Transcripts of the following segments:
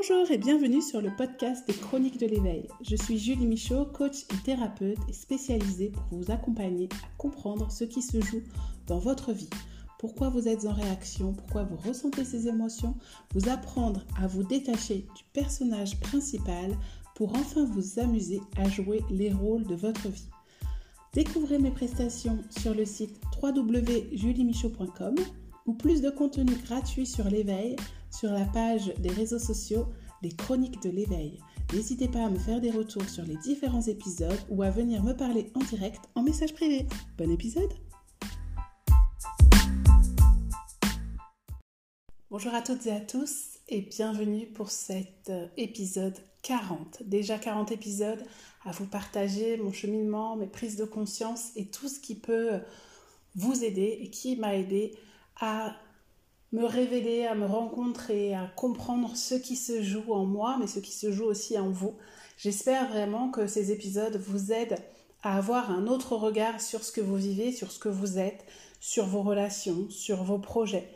Bonjour et bienvenue sur le podcast des Chroniques de l'éveil. Je suis Julie Michaud, coach et thérapeute spécialisée pour vous accompagner à comprendre ce qui se joue dans votre vie. Pourquoi vous êtes en réaction, pourquoi vous ressentez ces émotions, vous apprendre à vous détacher du personnage principal pour enfin vous amuser à jouer les rôles de votre vie. Découvrez mes prestations sur le site www.juliemichaud.com ou plus de contenu gratuit sur l'éveil sur la page des réseaux sociaux Les Chroniques de l'éveil. N'hésitez pas à me faire des retours sur les différents épisodes ou à venir me parler en direct en message privé. Bon épisode Bonjour à toutes et à tous et bienvenue pour cet euh, épisode 40. Déjà 40 épisodes à vous partager mon cheminement, mes prises de conscience et tout ce qui peut vous aider et qui m'a aidé à me révéler, à me rencontrer, à comprendre ce qui se joue en moi, mais ce qui se joue aussi en vous. J'espère vraiment que ces épisodes vous aident à avoir un autre regard sur ce que vous vivez, sur ce que vous êtes, sur vos relations, sur vos projets.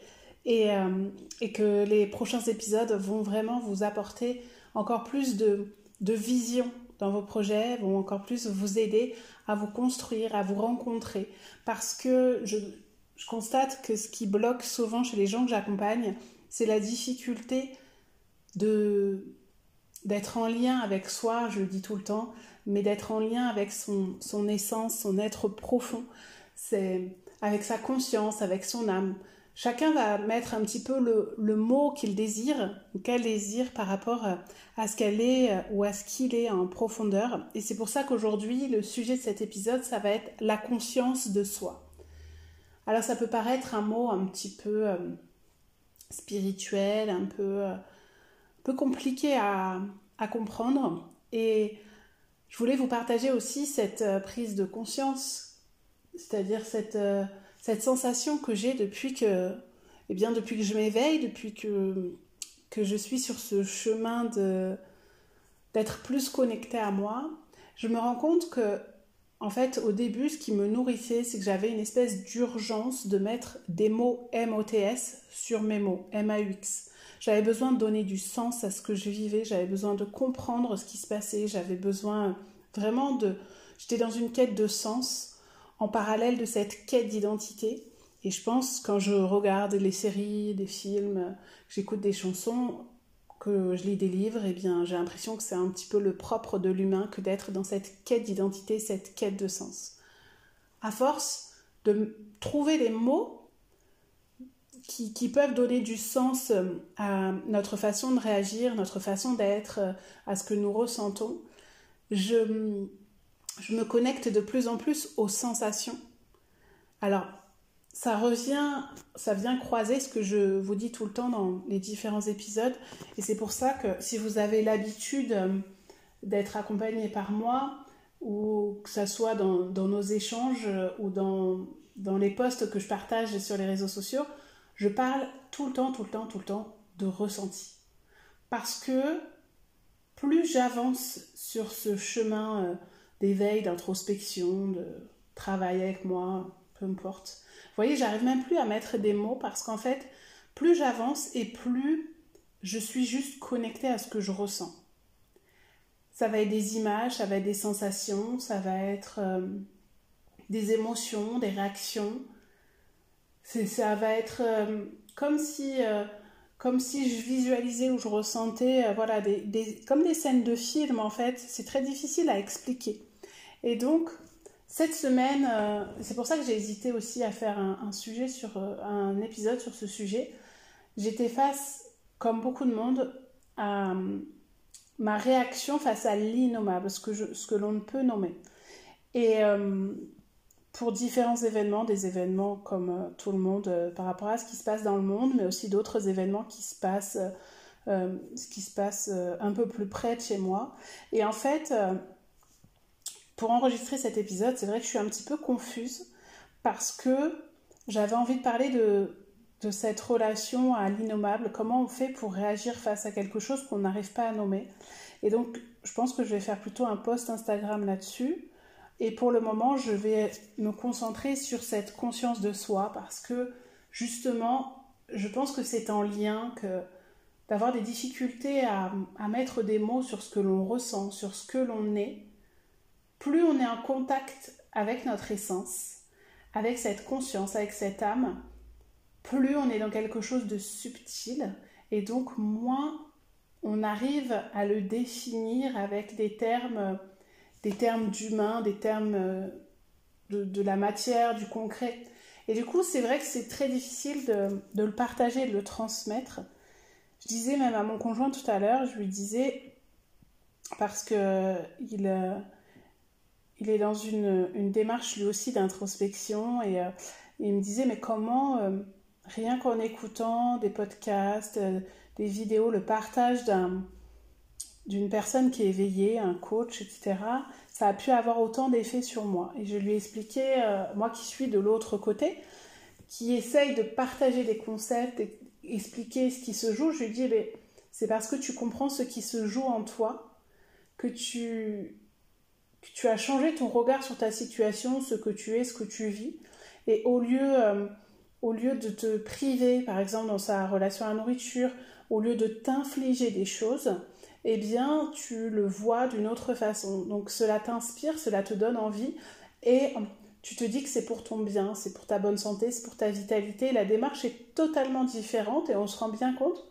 Et, euh, que les prochains épisodes vont vraiment vous apporter encore plus de vision dans vos projets, vont encore plus vous aider à vous construire, à vous rencontrer. Parce que je, je constate que ce qui bloque souvent chez les gens que j'accompagne, c'est la difficulté de d'être en lien avec soi, je le dis tout le temps, mais d'être en lien avec son, son essence, son être profond, c'est avec sa conscience, avec son âme. Chacun va mettre un petit peu le, le mot qu'il désire ou qu'elle désire par rapport à ce qu'elle est ou à ce qu'il est en profondeur. Et c'est pour ça qu'aujourd'hui, le sujet de cet épisode, ça va être la conscience de soi. Alors ça peut paraître un mot un petit peu euh, spirituel, un peu, euh, peu compliqué à, comprendre. Et je voulais vous partager aussi cette euh, prise de conscience, c'est-à-dire cette, cette sensation que j'ai depuis que, eh bien, depuis que je m'éveille, depuis que, que je suis sur ce chemin d'être plus connectée à moi. Je me rends compte que en fait, au début, ce qui me nourrissait, c'est que j'avais une espèce d'urgence de mettre des mots MOTS sur mes mots, MAUX. J'avais besoin de donner du sens à ce que je vivais, j'avais besoin de comprendre ce qui se passait, j'avais besoin vraiment de... J'étais dans une quête de sens en parallèle de cette quête d'identité. Et je pense, quand je regarde les séries, des films, j'écoute des chansons, que je lis des livres, eh bien, j'ai l'impression que c'est un petit peu le propre de l'humain que d'être dans cette quête d'identité, cette quête de sens. À force de trouver les mots qui, qui, peuvent donner du sens euh, à notre façon de réagir, notre façon d'être, euh, à ce que nous ressentons, je, je me connecte de plus en plus aux sensations. Alors, ça revient, ça vient croiser ce que je vous dis tout le temps dans les différents épisodes. Et c'est pour ça que si vous avez l'habitude euh, d'être accompagné par moi, ou que ce soit dans, nos échanges euh, ou dans, dans les posts que je partage sur les réseaux sociaux, je parle tout le temps, tout le temps, tout le temps de ressenti. Parce que plus j'avance sur ce chemin euh, d'éveil, d'introspection, de travail avec moi, peu importe, vous voyez, j'arrive même plus à mettre des mots parce qu'en fait, plus j'avance et plus je suis juste connectée à ce que je ressens. Ça va être des images, ça va être des sensations, ça va être euh, des émotions, des réactions. Ça va être euh, comme si euh, comme si je visualisais ou je ressentais voilà comme des scènes de film en fait c'est très difficile à expliquer et donc cette semaine, euh, c'est pour ça que j'ai hésité aussi à faire un, sujet sur euh, un épisode sur ce sujet. J'étais face, comme beaucoup de monde, à euh, ma réaction face à l'innommable, ce que, l'on ne peut nommer. Et pour différents événements, des événements comme tout le monde par rapport à ce qui se passe dans le monde, mais aussi d'autres événements qui se passent, qui se passe un peu plus près de chez moi. Et en fait, pour enregistrer cet épisode, c'est vrai que je suis un petit peu confuse parce que j'avais envie de parler de, cette relation à l'innommable, comment on fait pour réagir face à quelque chose qu'on n'arrive pas à nommer? Et donc, je pense que je vais faire plutôt un post Instagram là-dessus. Et pour le moment, je vais me concentrer sur cette conscience de soi parce que justement, je pense que c'est en lien que d'avoir des difficultés à, à, mettre des mots sur ce que l'on ressent, sur ce que l'on est, plus on est en contact avec notre essence, avec cette conscience, avec cette âme, plus on est dans quelque chose de subtil et donc moins on arrive à le définir avec des termes, des termes d'humain, des termes de, de, la matière, du concret. Et du coup, c'est vrai que c'est très difficile de, de, le partager, de le transmettre. Je disais même à mon conjoint tout à l'heure, je lui disais, parce que il, il est dans une, démarche lui aussi d'introspection et euh, il me disait, mais comment, euh, rien qu'en écoutant des podcasts, euh, des vidéos, le partage d'un d'une personne qui est éveillée, un coach, etc., ça a pu avoir autant d'effet sur moi. Et je lui ai expliqué, moi qui suis de l'autre côté, qui essaye de partager des concepts, et expliquer ce qui se joue, je lui ai dit, c'est parce que tu comprends ce qui se joue en toi que tu, tu as changé ton regard sur ta situation, ce que tu es, ce que tu vis. Et au lieu, euh, au lieu de te priver, par exemple, dans sa relation à la nourriture, au lieu de t'infliger des choses, eh bien, tu le vois d'une autre façon. Donc, cela t'inspire, cela te donne envie et tu te dis que c'est pour ton bien, c'est pour ta bonne santé, c'est pour ta vitalité. La démarche est totalement différente et on se rend bien compte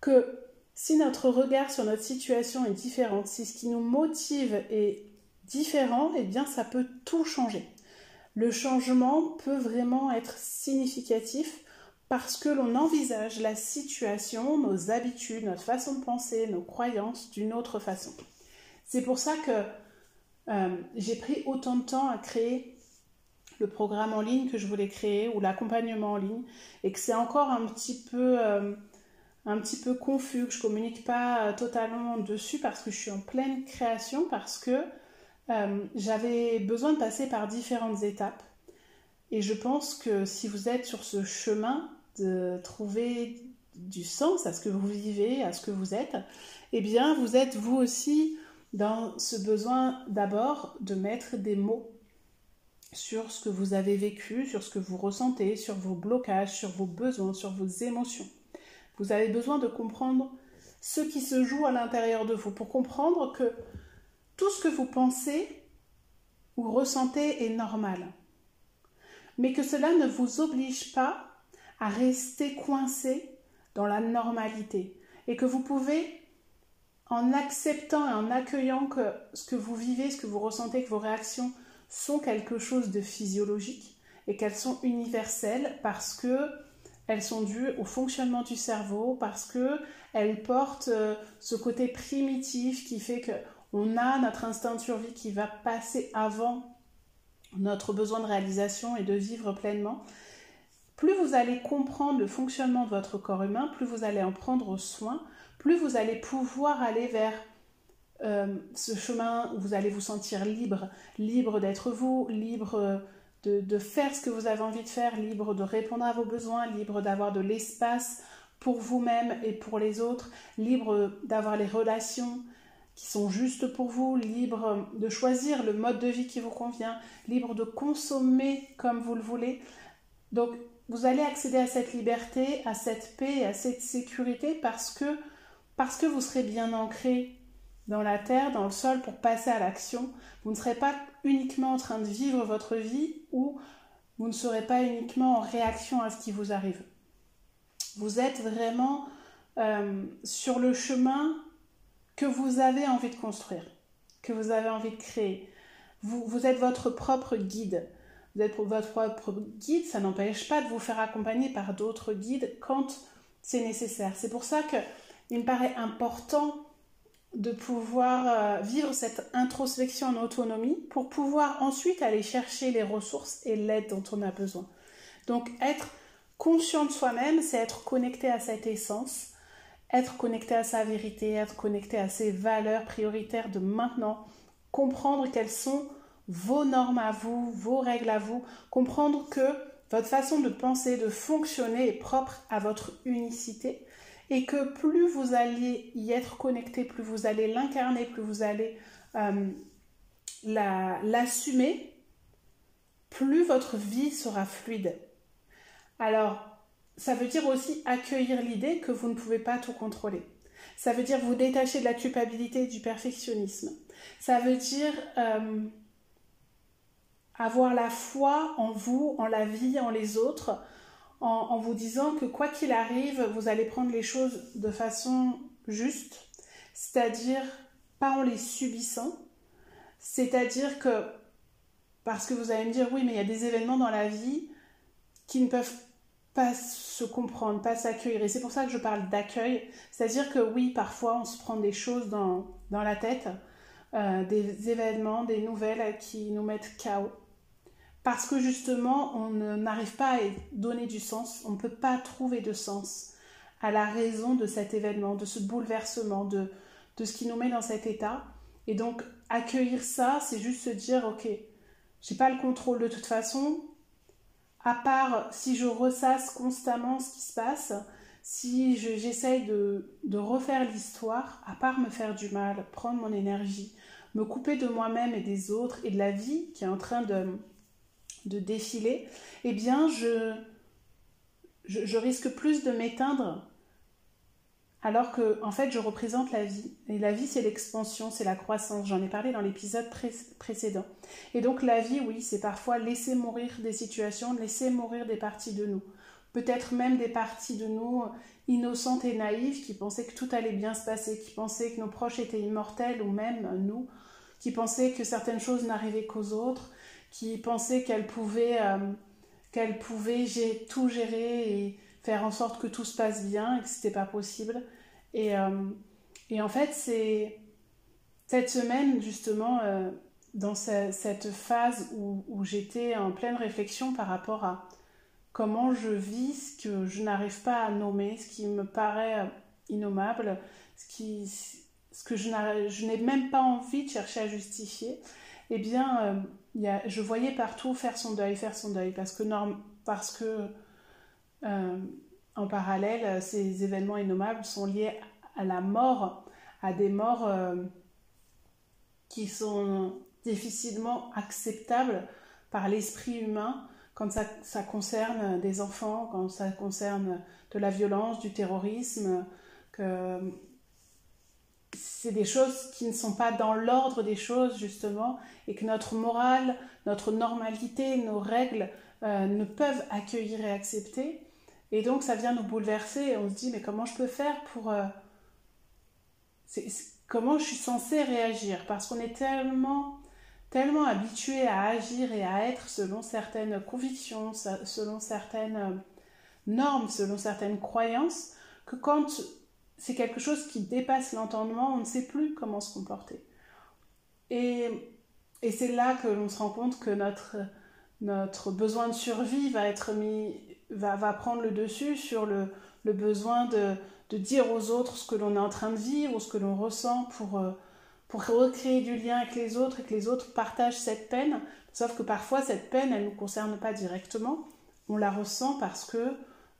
que si notre regard sur notre situation est différent, si ce qui nous motive est différent, eh bien, ça peut tout changer. Le changement peut vraiment être significatif parce que l'on envisage la situation, nos habitudes, notre façon de penser, nos croyances d'une autre façon. C'est pour ça que euh, j'ai pris autant de temps à créer le programme en ligne que je voulais créer ou l'accompagnement en ligne et que c'est encore un petit peu euh, un petit peu confus que je communique pas totalement dessus parce que je suis en pleine création parce que euh, j'avais besoin de passer par différentes étapes et je pense que si vous êtes sur ce chemin de trouver du sens à ce que vous vivez, à ce que vous êtes, eh bien, vous êtes vous aussi dans ce besoin d'abord de mettre des mots sur ce que vous avez vécu, sur ce que vous ressentez, sur vos blocages, sur vos besoins, sur vos émotions. Vous avez besoin de comprendre ce qui se joue à l'intérieur de vous pour comprendre que tout ce que vous pensez ou ressentez est normal. Mais que cela ne vous oblige pas à rester coincé dans la normalité et que vous pouvez, en acceptant et en accueillant que ce que vous vivez, ce que vous ressentez, que vos réactions sont quelque chose de physiologique et qu'elles sont universelles parce que elles sont dues au fonctionnement du cerveau, parce que elles portent euh, ce côté primitif qui fait que on a notre instinct de survie qui va passer avant notre besoin de réalisation et de vivre pleinement. Plus vous allez comprendre le fonctionnement de votre corps humain, plus vous allez en prendre soin, plus vous allez pouvoir aller vers euh, ce chemin où vous allez vous sentir libre, libre d'être vous, libre de, faire ce que vous avez envie de faire, libre de répondre à vos besoins, libre d'avoir de l'espace pour vous-même et pour les autres, libre d'avoir les relations qui sont justes pour vous, libre de choisir le mode de vie qui vous convient, libre de consommer comme vous le voulez. Donc vous allez accéder à cette liberté, à cette paix, à cette sécurité parce que, parce que vous serez bien ancré dans la terre, dans le sol pour passer à l'action. Vous ne serez pas uniquement en train de vivre votre vie ou vous ne serez pas uniquement en réaction à ce qui vous arrive. Vous êtes vraiment euh, sur le chemin que vous avez envie de construire, que vous avez envie de créer. Vous, êtes votre propre guide vous êtes votre propre guide, ça n'empêche pas de vous faire accompagner par d'autres guides quand c'est nécessaire. C'est pour ça qu'il me paraît important de pouvoir euh, vivre cette introspection en autonomie pour pouvoir ensuite aller chercher les ressources et l'aide dont on a besoin. Donc être conscient de soi-même, c'est être connecté à cette essence, être connecté à sa vérité, être connecté à ses valeurs prioritaires de maintenant, comprendre quelles sont vos normes à vous, vos règles à vous, comprendre que votre façon de penser, de fonctionner est propre à votre unicité. Et que plus vous allez y être connecté, plus vous allez l'incarner, plus vous allez euh, l'assumer, plus votre vie sera fluide. Alors, ça veut dire aussi accueillir l'idée que vous ne pouvez pas tout contrôler. Ça veut dire vous détacher de la culpabilité et du perfectionnisme. Ça veut dire euh, avoir la foi en vous, en la vie, en les autres, en, vous disant que quoi qu'il arrive, vous allez prendre les choses de façon juste, c'est-à-dire pas en les subissant, c'est-à-dire que, parce que vous allez me dire, oui, mais il y a des événements dans la vie qui ne peuvent pas se comprendre, pas s'accueillir. Et c'est pour ça que je parle d'accueil. C'est-à-dire que oui, parfois on se prend des choses dans, dans la tête, euh, des événements, des nouvelles qui nous mettent chaos parce que justement, on n'arrive pas à donner du sens, on ne peut pas trouver de sens à la raison de cet événement, de ce bouleversement, de, de ce qui nous met dans cet état. Et donc, accueillir ça, c'est juste se dire, ok, j'ai pas le contrôle de toute façon, à part si je ressasse constamment ce qui se passe, si j'essaye de, refaire l'histoire, à part me faire du mal, prendre mon énergie, me couper de moi-même et des autres et de la vie qui est en train de, défiler, eh bien, je, risque plus de m'éteindre alors que, en fait, je représente la vie. Et la vie, c'est l'expansion, c'est la croissance. J'en ai parlé dans l'épisode précédent. Et donc, la vie, oui, c'est parfois laisser mourir des situations, laisser mourir des parties de nous. Peut-être même des parties de nous innocentes et naïves qui pensaient que tout allait bien se passer, qui pensaient que nos proches étaient immortels ou même nous, qui pensaient que certaines choses n'arrivaient qu'aux autres, qui pensait qu'elle pouvait, euh, pouvait tout gérer et faire en sorte que tout se passe bien et que c'était pas possible. Et, euh, et en fait, c'est cette semaine, justement, euh, dans cette phase où, j'étais en pleine réflexion par rapport à comment je vis ce que je n'arrive pas à nommer, ce qui me paraît innommable, ce, qui, ce que je n'ai même pas envie de chercher à justifier, eh bien, je voyais partout faire son deuil, faire son deuil, parce que, parce que euh, en parallèle, ces événements innommables sont liés à la mort, à des morts euh, qui sont difficilement acceptables par l'esprit humain quand ça, concerne des enfants, quand ça concerne de la violence, du terrorisme, que c'est des choses qui ne sont pas dans l'ordre des choses, justement, et que notre morale, notre normalité, nos règles euh, ne peuvent accueillir et accepter. Et donc, ça vient nous bouleverser et on se dit, mais comment je peux faire pour... Euh, comment je suis censée réagir? Parce qu'on est tellement, tellement habitué à agir et à être selon certaines convictions, selon certaines euh, normes, selon certaines croyances, que quand c'est quelque chose qui dépasse l'entendement, on ne sait plus comment se comporter. Et, et c'est là que l'on se rend compte que notre, notre besoin de survie va être mis, va, prendre le dessus sur le, besoin de, dire aux autres ce que l'on est en train de vivre ou ce que l'on ressent pour, euh, pour recréer du lien avec les autres et que les autres partagent cette peine. Sauf que parfois, cette peine, elle ne nous concerne pas directement. On la ressent parce que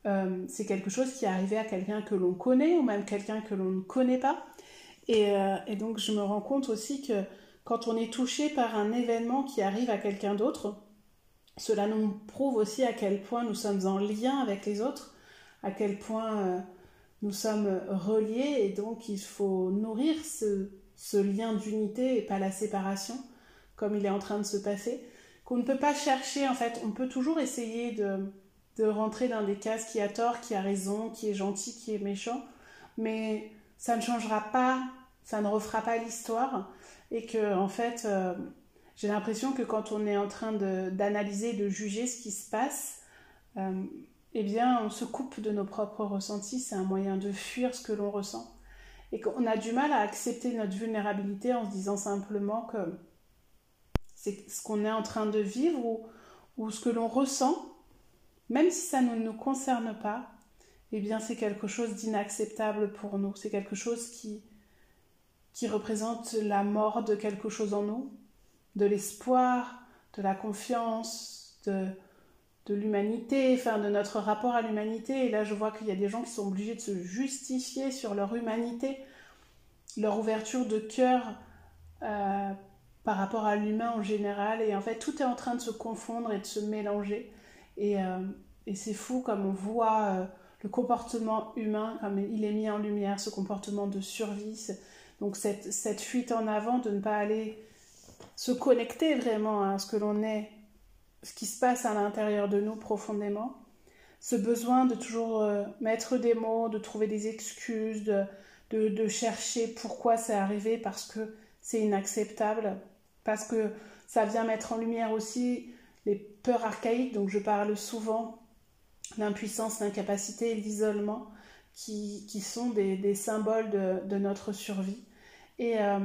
euh, c'est quelque chose qui est arrivé à quelqu'un que l'on connaît ou même quelqu'un que l'on ne connaît pas. Euh, et, donc je me rends compte aussi que quand on est touché par un événement qui arrive à quelqu'un d'autre, cela nous prouve aussi à quel point nous sommes en lien avec les autres, à quel point euh, nous sommes reliés et donc il faut nourrir ce, lien d'unité et pas la séparation comme il est en train de se passer, qu'on ne peut pas chercher en fait, on peut toujours essayer de de rentrer dans des cases qui a tort, qui a raison, qui est gentil, qui est méchant, mais ça ne changera pas, ça ne refera pas l'histoire, et que en fait, euh, j'ai l'impression que quand on est en train d'analyser, de, juger ce qui se passe, euh, eh bien, on se coupe de nos propres ressentis, c'est un moyen de fuir ce que l'on ressent, et qu'on a du mal à accepter notre vulnérabilité en se disant simplement que c'est ce qu'on est en train de vivre ou, ou ce que l'on ressent même si ça ne nous concerne pas, eh bien c'est quelque chose d'inacceptable pour nous. C'est quelque chose qui, qui représente la mort de quelque chose en nous, de l'espoir, de la confiance, de, de l'humanité, enfin de notre rapport à l'humanité. Et là, je vois qu'il y a des gens qui sont obligés de se justifier sur leur humanité, leur ouverture de cœur euh, par rapport à l'humain en général. Et en fait, tout est en train de se confondre et de se mélanger. Euh, et c'est fou comme on voit euh, le comportement humain, comme il est mis en lumière, ce comportement de survie. Donc cette, cette fuite en avant de ne pas aller se connecter vraiment à ce que l'on est, ce qui se passe à l'intérieur de nous profondément. Ce besoin de toujours euh, mettre des mots, de trouver des excuses, de, de, chercher pourquoi c'est arrivé, parce que c'est inacceptable, parce que ça vient mettre en lumière aussi les peurs archaïques, donc je parle souvent l'impuissance, l'incapacité l'isolement, qui, qui, sont des, des symboles de, de, notre survie. Et, euh,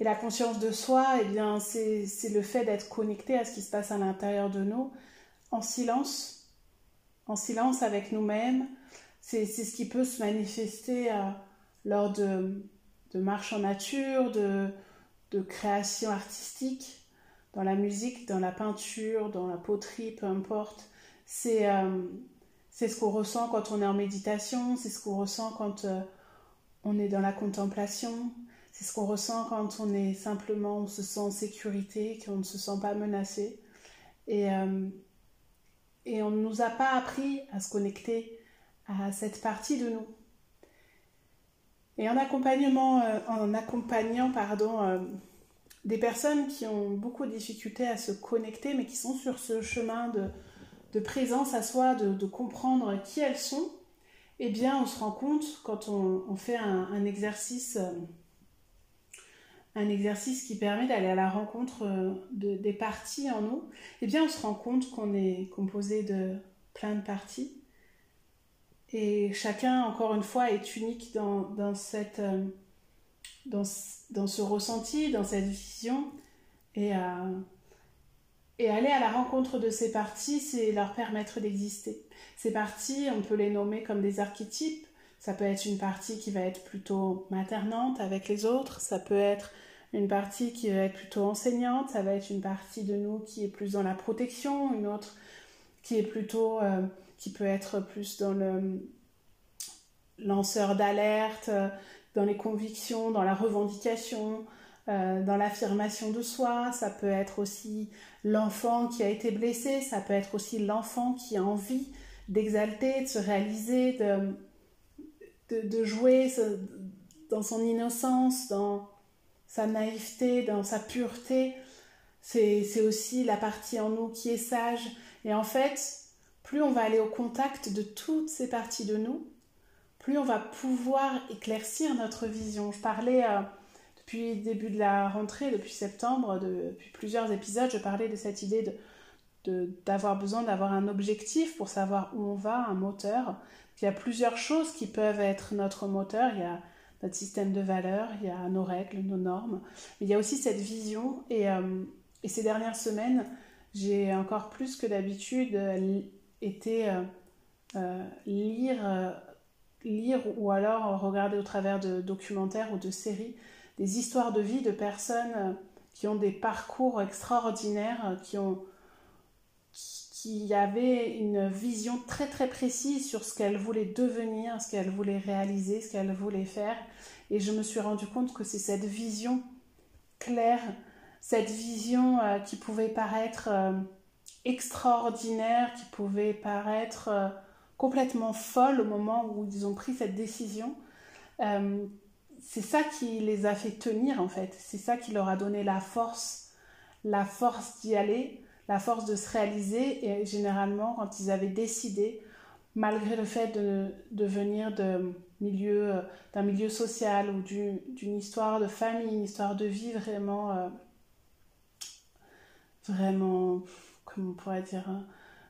et, la conscience de soi, eh bien, c'est le fait d'être connecté à ce qui se passe à l'intérieur de nous, en silence, en silence avec nous-mêmes. C'est ce qui peut se manifester euh, lors de, marches en nature, de, de création artistique, dans la musique, dans la peinture, dans la poterie, peu importe. C'est euh, c'est ce qu'on ressent quand on est en méditation, c'est ce qu'on ressent quand euh, on est dans la contemplation, c'est ce qu'on ressent quand on est simplement, on se sent en sécurité, qu'on ne se sent pas menacé. Et, euh, on ne nous a pas appris à se connecter à cette partie de nous. Et en accompagnement, en accompagnant pardon, des personnes qui ont beaucoup de difficultés à se connecter, mais qui sont sur ce chemin de, présence à soi, de, comprendre qui elles sont, eh bien, on se rend compte quand on, fait un, exercice, un exercice qui permet d'aller à la rencontre de, des parties en nous, eh bien, on se rend compte qu'on est composé de plein de parties. Et chacun, encore une fois, est unique dans, cette dans, dans, ce ressenti, dans cette vision. Et, euh, et aller à la rencontre de ces parties, c'est leur permettre d'exister. Ces parties, on peut les nommer comme des archétypes. Ça peut être une partie qui va être plutôt maternante avec les autres, ça peut être une partie qui va être plutôt enseignante, ça va être une partie de nous qui est plus dans la protection, une autre qui est plutôt, euh, qui peut être plus dans le lanceur d'alerte, dans les convictions, dans la revendication, euh, dans l'affirmation de soi. Ça peut être aussi l'enfant qui a été blessé, ça peut être aussi l'enfant qui a envie d'exalter, de se réaliser, de, de, jouer dans son innocence, dans sa naïveté, dans sa pureté. C'est aussi la partie en nous qui est sage. Et en fait, plus on va aller au contact de toutes ces parties de nous, plus on va pouvoir éclaircir notre vision. Je parlais euh, depuis le début de la rentrée, depuis septembre, de, depuis plusieurs épisodes, je parlais de cette idée de, d'avoir besoin d'avoir un objectif pour savoir où on va, un moteur. Il y a plusieurs choses qui peuvent être notre moteur. Il y a notre système de valeurs, il y a nos règles, nos normes. Mais il y a aussi cette vision. Et, euh, ces dernières semaines, j'ai encore plus que d'habitude euh, été euh, lire lire ou alors regarder au travers de documentaires ou de séries des histoires de vie de personnes qui ont des parcours extraordinaires, qui ont qui avaient une vision très très précise sur ce qu'elles voulaient devenir, ce qu'elles voulaient réaliser, ce qu'elles voulaient faire. Et je me suis rendu compte que c'est cette vision claire, cette vision euh, qui pouvait paraître euh, extraordinaire, qui pouvait paraître euh, complètement folle au moment où ils ont pris cette décision. C'est ça qui les a fait tenir en fait. C'est ça qui leur a donné la force, la force d'y aller, la force de se réaliser. Et généralement, quand ils avaient décidé, malgré le fait de, de venir de milieu, d'un milieu social ou d'une histoire de famille, une histoire de vie vraiment, euh, vraiment, comment on pourrait dire, hein,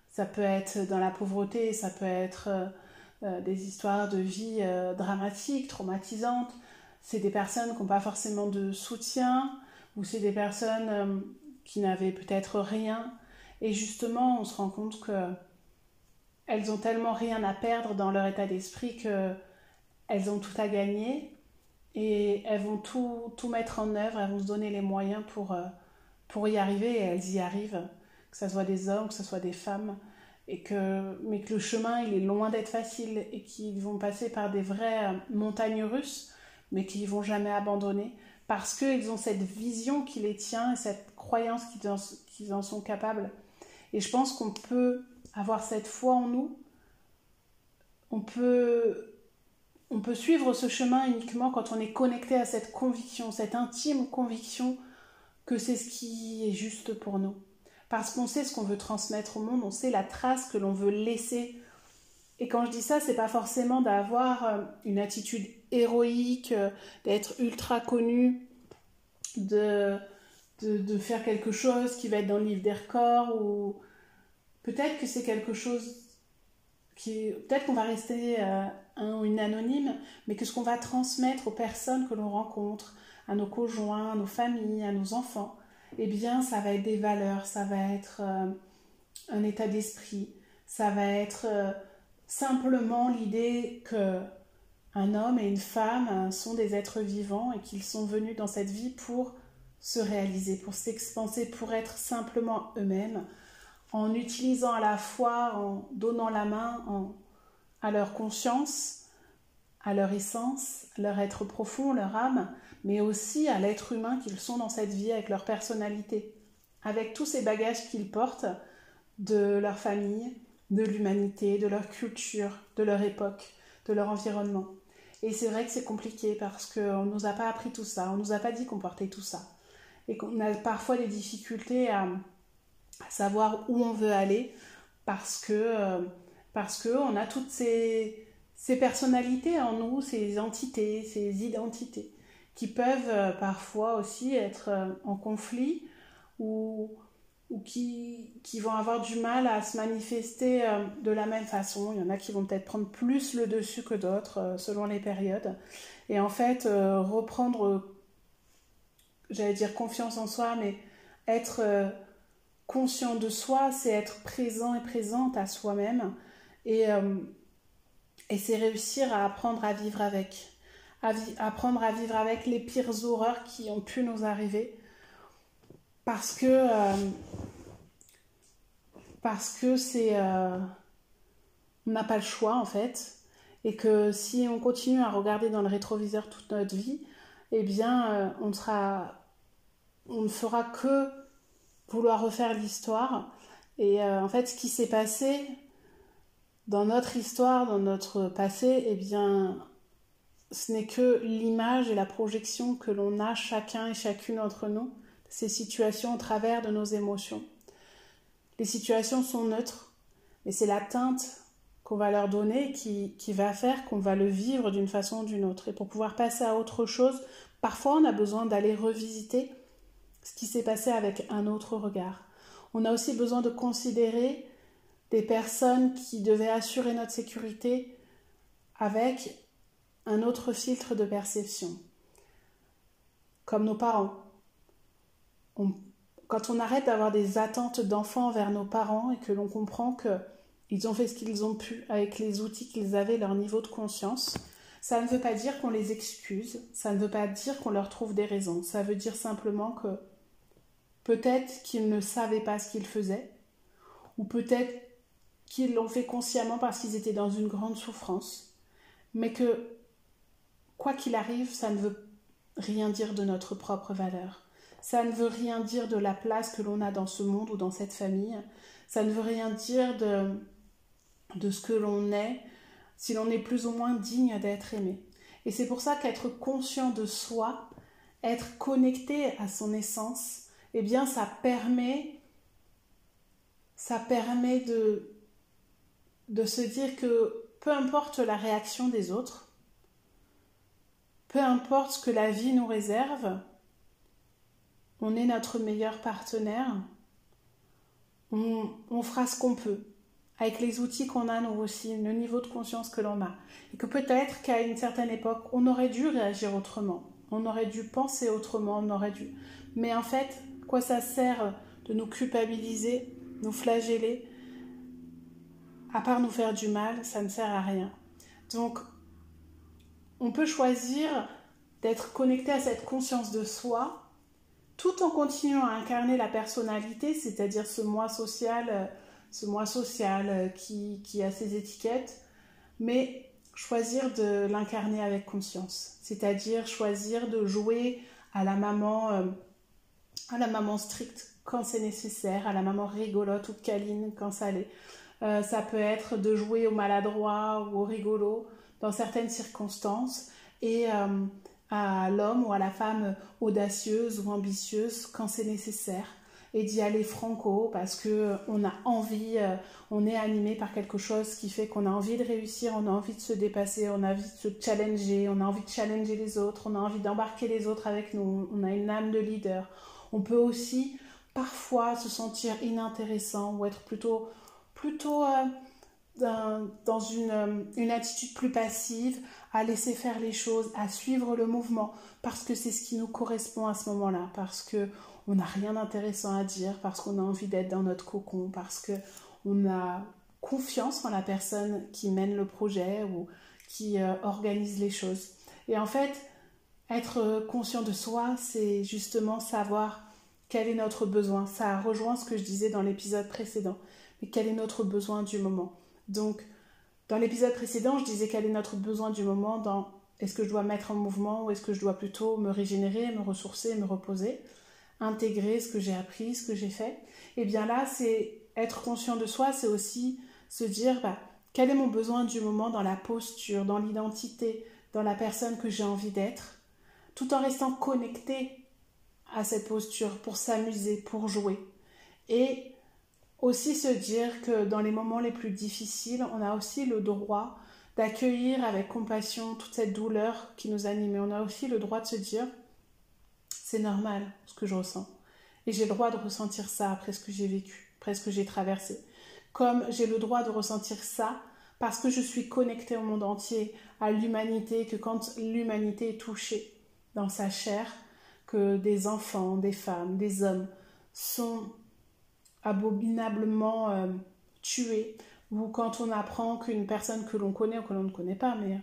ça peut être dans la pauvreté, ça peut être euh, euh, des histoires de vie euh, dramatiques, traumatisantes. C'est des personnes qui n'ont pas forcément de soutien, ou c'est des personnes euh, qui n'avaient peut-être rien. Et justement, on se rend compte que elles ont tellement rien à perdre dans leur état d'esprit que elles ont tout à gagner. Et elles vont tout, tout mettre en œuvre, elles vont se donner les moyens pour, pour y arriver. Et elles y arrivent que ce soit des hommes, que ce soit des femmes, et que, mais que le chemin il est loin d'être facile et qu'ils vont passer par des vraies montagnes russes, mais qu'ils vont jamais abandonner parce qu'ils ont cette vision qui les tient et cette croyance qu'ils en, en sont capables. Et je pense qu'on peut avoir cette foi en nous, on peut, on peut suivre ce chemin uniquement quand on est connecté à cette conviction, cette intime conviction que c'est ce qui est juste pour nous. Parce qu'on sait ce qu'on veut transmettre au monde, on sait la trace que l'on veut laisser. Et quand je dis ça, c'est pas forcément d'avoir euh, une attitude héroïque, euh, d'être ultra connu, de, de, faire quelque chose qui va être dans le livre des records, ou peut-être que c'est quelque chose qui. Peut-être qu'on va rester euh, un ou une anonyme, mais que ce qu'on va transmettre aux personnes que l'on rencontre, à nos conjoints, à nos familles, à nos enfants, eh bien, ça va être des valeurs, ça va être euh, un état d'esprit, ça va être simplement l'idée que un homme et une femme sont des êtres vivants et qu'ils sont venus dans cette vie pour se réaliser, pour s'expanser, pour être simplement eux-mêmes, en utilisant à la fois, en donnant la main à leur conscience, à leur essence, leur être profond, leur âme, mais aussi à l'être humain qu'ils sont dans cette vie avec leur personnalité, avec tous ces bagages qu'ils portent de leur famille, de l'humanité, de leur culture, de leur époque, de leur environnement. Et c'est vrai que c'est compliqué parce qu'on ne nous a pas appris tout ça, on ne nous a pas dit qu'on portait tout ça. Et qu'on a parfois des difficultés à, savoir où on veut aller parce que euh, parce que on a toutes ces, ces personnalités en nous, ces entités, ces identités qui peuvent euh, parfois aussi être euh, en conflit ou, ou qui, qui, vont avoir du mal à se manifester de la même façon. Il y en a qui vont peut-être prendre plus le dessus que d'autres selon les périodes. Et en fait, reprendre j'allais dire confiance en soi, mais être euh, conscient de soi, c'est être présent et présente à soi-même. Et, euh, et c'est réussir à apprendre à vivre avec. À apprendre à vivre avec les pires horreurs qui ont pu nous arriver. Parce que. Euh, parce que c'est. on n'a pas le choix en fait. Et que si on continue à regarder dans le rétroviseur toute notre vie, eh bien, on sera on ne fera que vouloir refaire l'histoire. Et euh, en fait, ce qui s'est passé dans notre histoire, dans notre passé, eh bien, ce n'est que l'image et la projection que l'on a chacun et chacune d'entre nous, ces situations au travers de nos émotions. Les situations sont neutres, mais c'est la teinte qu'on va leur donner qui, qui va faire qu'on va le vivre d'une façon ou d'une autre. Et pour pouvoir passer à autre chose, parfois on a besoin d'aller revisiter ce qui s'est passé avec un autre regard. On a aussi besoin de considérer des personnes qui devaient assurer notre sécurité avec un autre filtre de perception, comme nos parents. Quand on arrête d'avoir des attentes d'enfants vers nos parents et que l'on comprend qu'ils ont fait ce qu'ils ont pu avec les outils qu'ils avaient, leur niveau de conscience, ça ne veut pas dire qu'on les excuse, ça ne veut pas dire qu'on leur trouve des raisons, ça veut dire simplement que Peut-être qu'ils ne savaient pas ce qu'ils faisaient, ou peut-être qu'ils l'ont fait consciemment parce qu'ils étaient dans une grande souffrance, mais que, quoi qu'il arrive, ça ne veut rien dire de notre propre valeur. Ça ne veut rien dire de la place que l'on a dans ce monde ou dans cette famille. Ça ne veut rien dire de, de ce que l'on est, si l'on est plus ou moins digne d'être aimé. Et c'est pour ça qu'être conscient de soi, être connecté à son essence, eh bien ça permet ça permet de de se dire que peu importe la réaction des autres, peu importe ce que la vie nous réserve, on est notre meilleur partenaire, on, on fera ce qu'on peut, avec les outils qu'on a nous aussi, le niveau de conscience que l'on a, et que peut-être qu'à une certaine époque, on aurait dû réagir autrement, on aurait dû penser autrement, on aurait dû. Mais en fait, quoi ça sert de nous culpabiliser, nous flageller? À part nous faire du mal, ça ne sert à rien. Donc, on peut choisir d'être connecté à cette conscience de soi tout en continuant à incarner la personnalité, c'est-à-dire ce moi social, ce moi social qui, qui a ses étiquettes, mais choisir de l'incarner avec conscience, c'est-à-dire choisir de jouer à la maman euh, à la maman stricte quand c'est nécessaire, à la maman rigolote ou câline quand ça l'est. Euh, ça peut être de jouer au maladroit ou au rigolo dans certaines circonstances. Et euh, à l'homme ou à la femme audacieuse ou ambitieuse quand c'est nécessaire et d'y aller franco parce que on a envie, euh, on est animé par quelque chose qui fait qu'on a envie de réussir, on a envie de se dépasser, on a envie de se challenger, on a envie de challenger les autres, on a envie d'embarquer les autres avec nous, on a une âme de leader. On peut aussi parfois se sentir inintéressant ou être plutôt plutôt euh, dans une, euh, une attitude plus passive, à laisser faire les choses, à suivre le mouvement, parce que c'est ce qui nous correspond à ce moment-là, parce que on n'a rien d'intéressant à dire, parce qu'on a envie d'être dans notre cocon, parce que on a confiance en la personne qui mène le projet ou qui euh, organise les choses. Et en fait, être conscient de soi, c'est justement savoir quel est notre besoin. Ça rejoint ce que je disais dans l'épisode précédent. Mais quel est notre besoin du moment Donc, dans l'épisode précédent, je disais quel est notre besoin du moment dans est-ce que je dois mettre en mouvement ou est-ce que je dois plutôt me régénérer, me ressourcer, me reposer intégrer ce que j'ai appris, ce que j'ai fait, et eh bien là, c'est être conscient de soi, c'est aussi se dire bah, quel est mon besoin du moment dans la posture, dans l'identité, dans la personne que j'ai envie d'être, tout en restant connecté à cette posture pour s'amuser, pour jouer. Et aussi se dire que dans les moments les plus difficiles, on a aussi le droit d'accueillir avec compassion toute cette douleur qui nous anime. Et on a aussi le droit de se dire c'est normal ce que je ressens. Et j'ai le droit de ressentir ça après ce que j'ai vécu, après ce que j'ai traversé. Comme j'ai le droit de ressentir ça parce que je suis connectée au monde entier, à l'humanité, que quand l'humanité est touchée dans sa chair, que des enfants, des femmes, des hommes sont abominablement euh, tués, ou quand on apprend qu'une personne que l'on connaît ou que l'on ne connaît pas, mais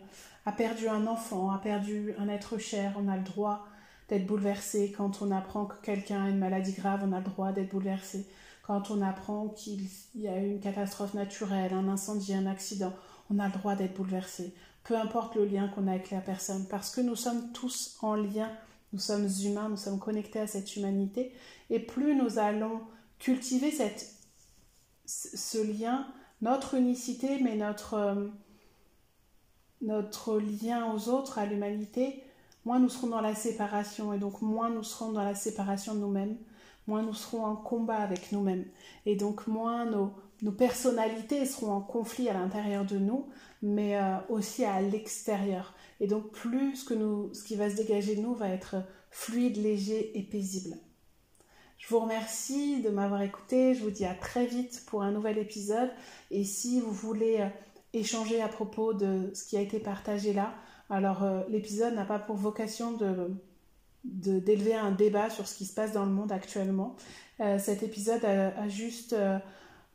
a perdu un enfant, a perdu un être cher, on a le droit d'être bouleversé. Quand on apprend que quelqu'un a une maladie grave, on a le droit d'être bouleversé. Quand on apprend qu'il y a eu une catastrophe naturelle, un incendie, un accident, on a le droit d'être bouleversé. Peu importe le lien qu'on a avec la personne, parce que nous sommes tous en lien, nous sommes humains, nous sommes connectés à cette humanité, et plus nous allons cultiver cette, ce lien, notre unicité, mais notre, euh, notre lien aux autres, à l'humanité, moins nous serons dans la séparation et donc moins nous serons dans la séparation de nous-mêmes, moins nous serons en combat avec nous-mêmes et donc moins nos, nos, personnalités seront en conflit à l'intérieur de nous, mais euh, aussi à l'extérieur. Et donc plus que nous, ce qui va se dégager de nous va être fluide, léger et paisible. Je vous remercie de m'avoir écouté. Je vous dis à très vite pour un nouvel épisode. Et si vous voulez euh, échanger à propos de ce qui a été partagé là, alors, euh, l'épisode n'a pas pour vocation de d'élever un débat sur ce qui se passe dans le monde actuellement. Euh, cet épisode a, juste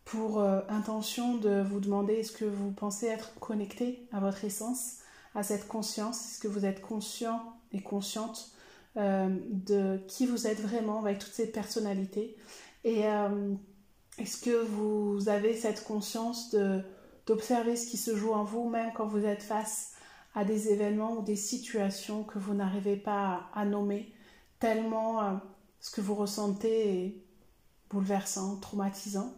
pour intention de vous demander est-ce que vous pensez être connecté à votre essence, à cette conscience, est-ce que vous êtes conscient et consciente de qui vous êtes vraiment avec toutes ces personnalités et est-ce que vous avez cette conscience d'observer ce qui se joue en vous même quand vous êtes face à des événements ou des situations que vous n'arrivez pas à, nommer, tellement euh, ce que vous ressentez est bouleversant, traumatisant?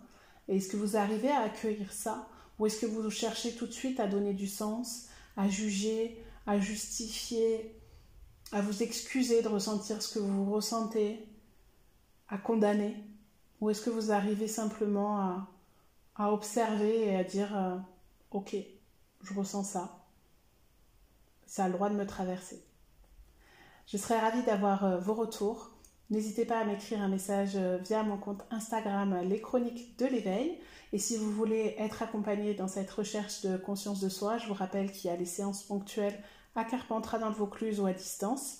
Et est-ce que vous arrivez à accueillir ça? Ou est-ce que vous cherchez tout de suite à donner du sens, à juger, à justifier, à vous excuser de ressentir ce que vous ressentez, à condamner Ou est-ce que vous arrivez simplement à, observer et à dire euh, Ok, je ressens ça ça a le droit de me traverser. Je serais ravie d'avoir euh, vos retours. N'hésitez pas à m'écrire un message euh, via mon compte Instagram Les Chroniques de l'éveil. Et si vous voulez être accompagné dans cette recherche de conscience de soi, je vous rappelle qu'il y a les séances ponctuelles à Carpentras dans le Vaucluse ou à distance.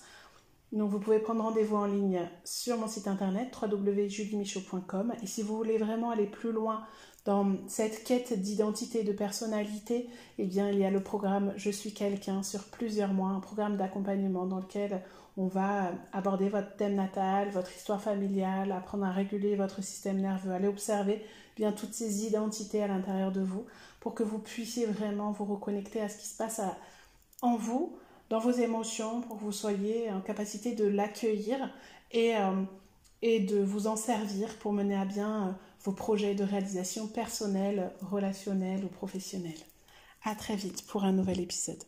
Donc vous pouvez prendre rendez-vous en ligne sur mon site internet www.juliemichaud.com. Et si vous voulez vraiment aller plus loin dans cette quête d'identité, de personnalité, eh bien, il y a le programme Je suis quelqu'un sur plusieurs mois, un programme d'accompagnement dans lequel on va aborder votre thème natal, votre histoire familiale, apprendre à réguler votre système nerveux, aller observer eh bien toutes ces identités à l'intérieur de vous pour que vous puissiez vraiment vous reconnecter à ce qui se passe en vous, dans vos émotions, pour que vous soyez en capacité de l'accueillir et, euh, et de vous en servir pour mener à bien euh, vos projets de réalisation personnelle, relationnelle ou professionnelle. À très vite pour un nouvel épisode.